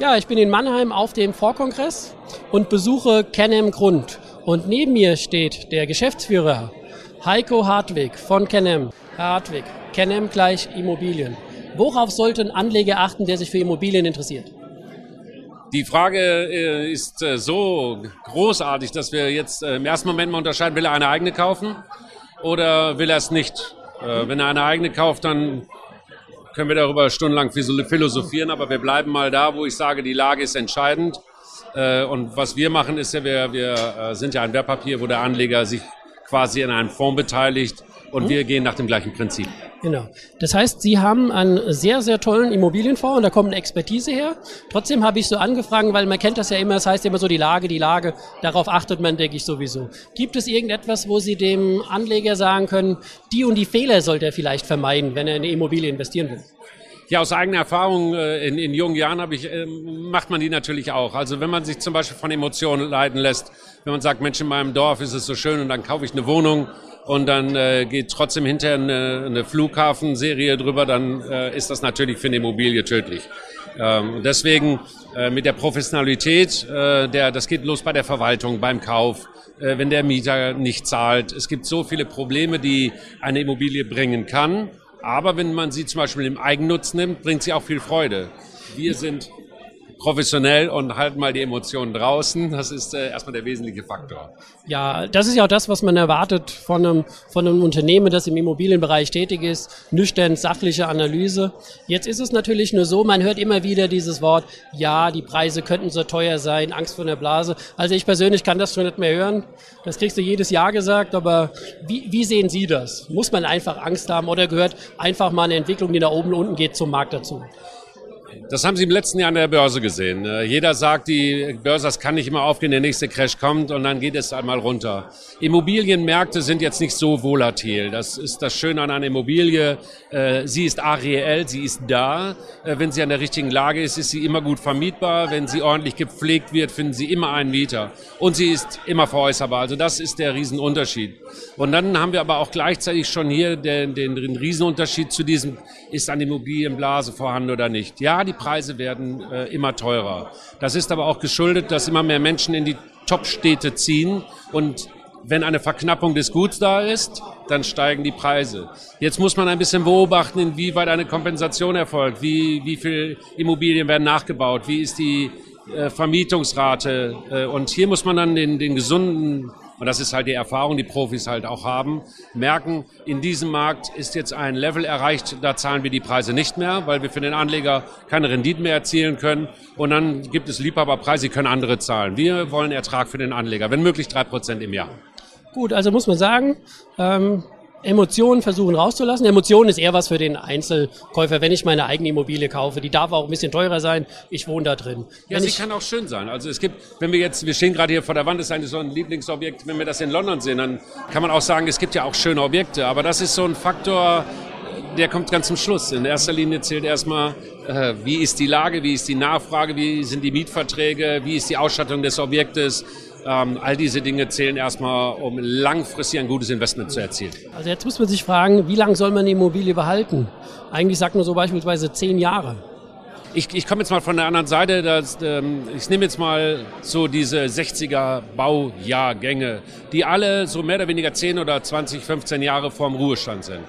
Ja, ich bin in Mannheim auf dem Vorkongress und besuche Kenem Grund. Und neben mir steht der Geschäftsführer Heiko Hartwig von Kenem. Herr Hartwig, Kenem gleich Immobilien. Worauf sollte ein Anleger achten, der sich für Immobilien interessiert? Die Frage äh, ist äh, so großartig, dass wir jetzt äh, im ersten Moment mal unterscheiden, will er eine eigene kaufen oder will er es nicht? Wenn er eine eigene kauft, dann können wir darüber stundenlang philosophieren, aber wir bleiben mal da, wo ich sage, die Lage ist entscheidend. Äh, und was wir machen, ist ja, wir, wir äh, sind ja ein Wertpapier, wo der Anleger sich quasi in einem Fonds beteiligt und wir gehen nach dem gleichen Prinzip. Genau. Das heißt, Sie haben einen sehr, sehr tollen Immobilienfonds und da kommt eine Expertise her. Trotzdem habe ich so angefragt, weil man kennt das ja immer, das heißt immer so die Lage, die Lage, darauf achtet man, denke ich, sowieso. Gibt es irgendetwas, wo Sie dem Anleger sagen können, die und die Fehler sollte er vielleicht vermeiden, wenn er in eine Immobilie investieren will? Ja, aus eigener Erfahrung äh, in, in jungen Jahren habe ich, äh, macht man die natürlich auch. Also wenn man sich zum Beispiel von Emotionen leiten lässt, wenn man sagt, Mensch, in meinem Dorf ist es so schön und dann kaufe ich eine Wohnung und dann äh, geht trotzdem hinterher eine, eine Flughafenserie drüber, dann äh, ist das natürlich für eine Immobilie tödlich. Ähm, deswegen äh, mit der Professionalität, äh, der, das geht los bei der Verwaltung, beim Kauf, äh, wenn der Mieter nicht zahlt. Es gibt so viele Probleme, die eine Immobilie bringen kann. Aber wenn man sie zum Beispiel im Eigennutz nimmt, bringt sie auch viel Freude. Wir sind professionell und halten mal die Emotionen draußen. Das ist äh, erstmal der wesentliche Faktor. Ja, das ist ja auch das, was man erwartet von einem, von einem Unternehmen, das im Immobilienbereich tätig ist. Nüchtern, sachliche Analyse. Jetzt ist es natürlich nur so, man hört immer wieder dieses Wort, ja, die Preise könnten so teuer sein, Angst vor der Blase. Also ich persönlich kann das schon nicht mehr hören. Das kriegst du jedes Jahr gesagt, aber wie, wie sehen Sie das? Muss man einfach Angst haben oder gehört einfach mal eine Entwicklung, die nach oben und unten geht, zum Markt dazu? Das haben Sie im letzten Jahr an der Börse gesehen. Äh, jeder sagt, die Börse, das kann nicht immer aufgehen, der nächste Crash kommt und dann geht es einmal runter. Immobilienmärkte sind jetzt nicht so volatil. Das ist das Schöne an einer Immobilie. Äh, sie ist areell, sie ist da. Äh, wenn sie an der richtigen Lage ist, ist sie immer gut vermietbar. Wenn sie ordentlich gepflegt wird, finden Sie immer einen Mieter. Und sie ist immer veräußerbar. Also das ist der Riesenunterschied. Und dann haben wir aber auch gleichzeitig schon hier den, den, den Riesenunterschied zu diesem, ist eine Immobilienblase vorhanden oder nicht. Ja, die Preise werden äh, immer teurer. Das ist aber auch geschuldet, dass immer mehr Menschen in die Top-Städte ziehen und wenn eine Verknappung des Guts da ist, dann steigen die Preise. Jetzt muss man ein bisschen beobachten, inwieweit eine Kompensation erfolgt, wie, wie viel Immobilien werden nachgebaut, wie ist die äh, Vermietungsrate. Äh, und hier muss man dann den, den gesunden und das ist halt die Erfahrung, die Profis halt auch haben, merken, in diesem Markt ist jetzt ein Level erreicht, da zahlen wir die Preise nicht mehr, weil wir für den Anleger keine Renditen mehr erzielen können. Und dann gibt es Liebhaberpreise, die können andere zahlen. Wir wollen Ertrag für den Anleger, wenn möglich drei Prozent im Jahr. Gut, also muss man sagen, ähm, Emotionen versuchen rauszulassen. Emotionen ist eher was für den Einzelkäufer, wenn ich meine eigene Immobilie kaufe. Die darf auch ein bisschen teurer sein. Ich wohne da drin. Ja, wenn sie kann auch schön sein. Also es gibt, wenn wir jetzt, wir stehen gerade hier vor der Wand, das ist eigentlich so ein Lieblingsobjekt. Wenn wir das in London sehen, dann kann man auch sagen, es gibt ja auch schöne Objekte. Aber das ist so ein Faktor, der kommt ganz zum Schluss. In erster Linie zählt erstmal, äh, wie ist die Lage, wie ist die Nachfrage, wie sind die Mietverträge, wie ist die Ausstattung des Objektes ähm, all diese Dinge zählen erstmal, um langfristig ein gutes Investment zu erzielen. Also jetzt muss man sich fragen, wie lange soll man die Immobilie behalten? Eigentlich sagt man so beispielsweise zehn Jahre. Ich, ich komme jetzt mal von der anderen Seite. Dass, ähm, ich nehme jetzt mal so diese 60er Baujahrgänge, die alle so mehr oder weniger 10 oder 20, 15 Jahre vorm Ruhestand sind.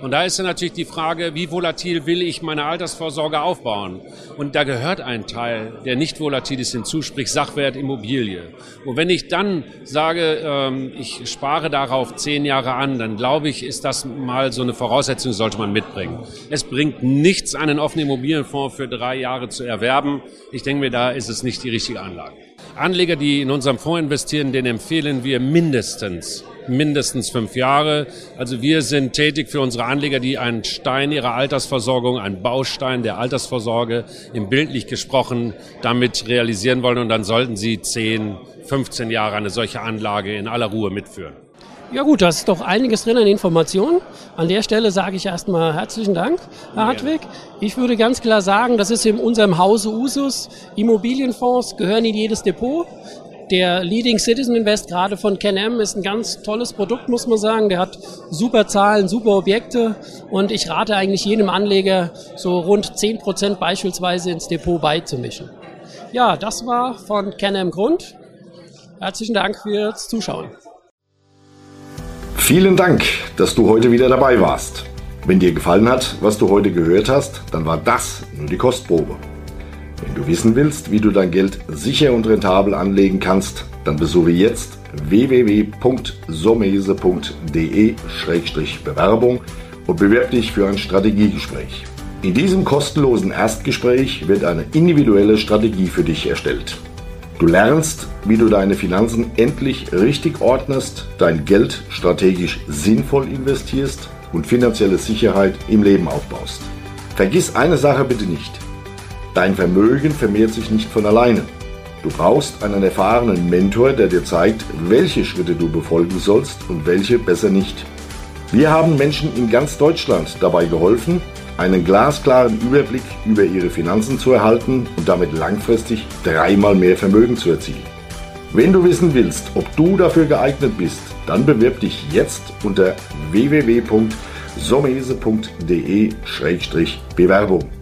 Und da ist dann natürlich die Frage, wie volatil will ich meine Altersvorsorge aufbauen? Und da gehört ein Teil, der nicht volatil ist, hinzu, sprich Sachwert Immobilie. Und wenn ich dann sage, ähm, ich spare darauf zehn Jahre an, dann glaube ich, ist das mal so eine Voraussetzung, sollte man mitbringen. Es bringt nichts, einen offenen Immobilienfonds für drei Jahre zu erwerben. Ich denke mir, da ist es nicht die richtige Anlage. Anleger, die in unserem Fonds investieren, den empfehlen wir mindestens mindestens fünf Jahre. Also wir sind tätig für unsere Anleger, die einen Stein ihrer Altersversorgung, einen Baustein der Altersvorsorge im bildlich gesprochen damit realisieren wollen und dann sollten sie 10, 15 Jahre eine solche Anlage in aller Ruhe mitführen. Ja gut, da ist doch einiges drin an Informationen. An der Stelle sage ich erstmal herzlichen Dank, Herr Hartwig. Ich würde ganz klar sagen, das ist in unserem Hause Usus. Immobilienfonds gehören in jedes Depot der Leading Citizen Invest, gerade von CanM, ist ein ganz tolles Produkt, muss man sagen. Der hat super Zahlen, super Objekte und ich rate eigentlich jedem Anleger, so rund 10% beispielsweise ins Depot beizumischen. Ja, das war von CanM Grund. Herzlichen Dank fürs Zuschauen. Vielen Dank, dass du heute wieder dabei warst. Wenn dir gefallen hat, was du heute gehört hast, dann war das nur die Kostprobe. Wenn du wissen willst, wie du dein Geld sicher und rentabel anlegen kannst, dann besuche jetzt www.somese.de-bewerbung und bewerb dich für ein Strategiegespräch. In diesem kostenlosen Erstgespräch wird eine individuelle Strategie für dich erstellt. Du lernst, wie du deine Finanzen endlich richtig ordnest, dein Geld strategisch sinnvoll investierst und finanzielle Sicherheit im Leben aufbaust. Vergiss eine Sache bitte nicht. Dein Vermögen vermehrt sich nicht von alleine. Du brauchst einen erfahrenen Mentor, der dir zeigt, welche Schritte du befolgen sollst und welche besser nicht. Wir haben Menschen in ganz Deutschland dabei geholfen, einen glasklaren Überblick über ihre Finanzen zu erhalten und damit langfristig dreimal mehr Vermögen zu erzielen. Wenn du wissen willst, ob du dafür geeignet bist, dann bewirb dich jetzt unter www.somese.de-bewerbung.